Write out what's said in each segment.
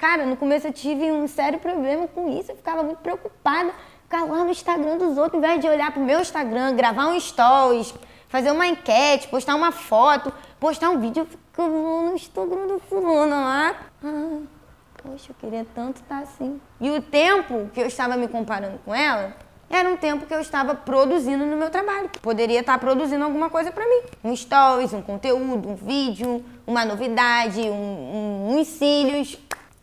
Cara, no começo eu tive um sério problema com isso, eu ficava muito preocupada. Ficar lá no Instagram dos outros, ao invés de olhar pro meu Instagram, gravar um stories, fazer uma enquete, postar uma foto, postar um vídeo, eu ficava no Instagram do fulano lá. Ah, poxa, eu queria tanto estar assim. E o tempo que eu estava me comparando com ela, era um tempo que eu estava produzindo no meu trabalho. Poderia estar produzindo alguma coisa para mim. Um stories, um conteúdo, um vídeo, uma novidade, um, um, uns cílios.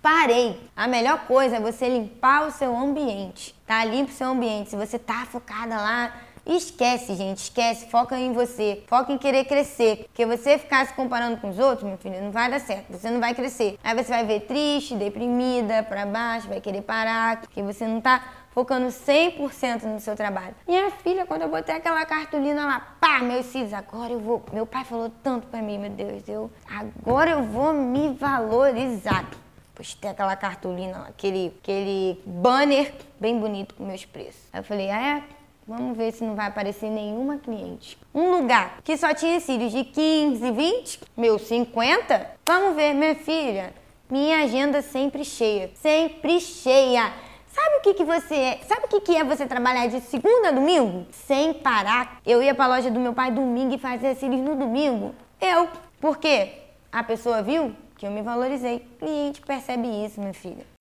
Parei. A melhor coisa é você limpar o seu ambiente. Tá? Limpa o seu ambiente. Se você tá focada lá, esquece, gente. Esquece. Foca em você. Foca em querer crescer. Porque você ficar se comparando com os outros, meu filho, não vai dar certo. Você não vai crescer. Aí você vai ver triste, deprimida, para baixo, vai querer parar, porque você não tá focando 100% no seu trabalho. Minha filha, quando eu botei aquela cartolina lá, pá, meus cílios, agora eu vou. Meu pai falou tanto para mim, meu Deus, eu agora eu vou me valorizar. Postei aquela cartolina, aquele, aquele banner bem bonito com meus preços. Aí eu falei, ah, é? Vamos ver se não vai aparecer nenhuma cliente. Um lugar que só tinha cílios de 15, 20, meu 50. Vamos ver, minha filha. Minha agenda sempre cheia, sempre cheia. Sabe o que, que você é? Sabe o que, que é você trabalhar de segunda a domingo? Sem parar. Eu ia pra loja do meu pai domingo e fazia cílios no domingo. Eu. Por quê? A pessoa viu que eu me valorizei. O cliente percebe isso, minha filha.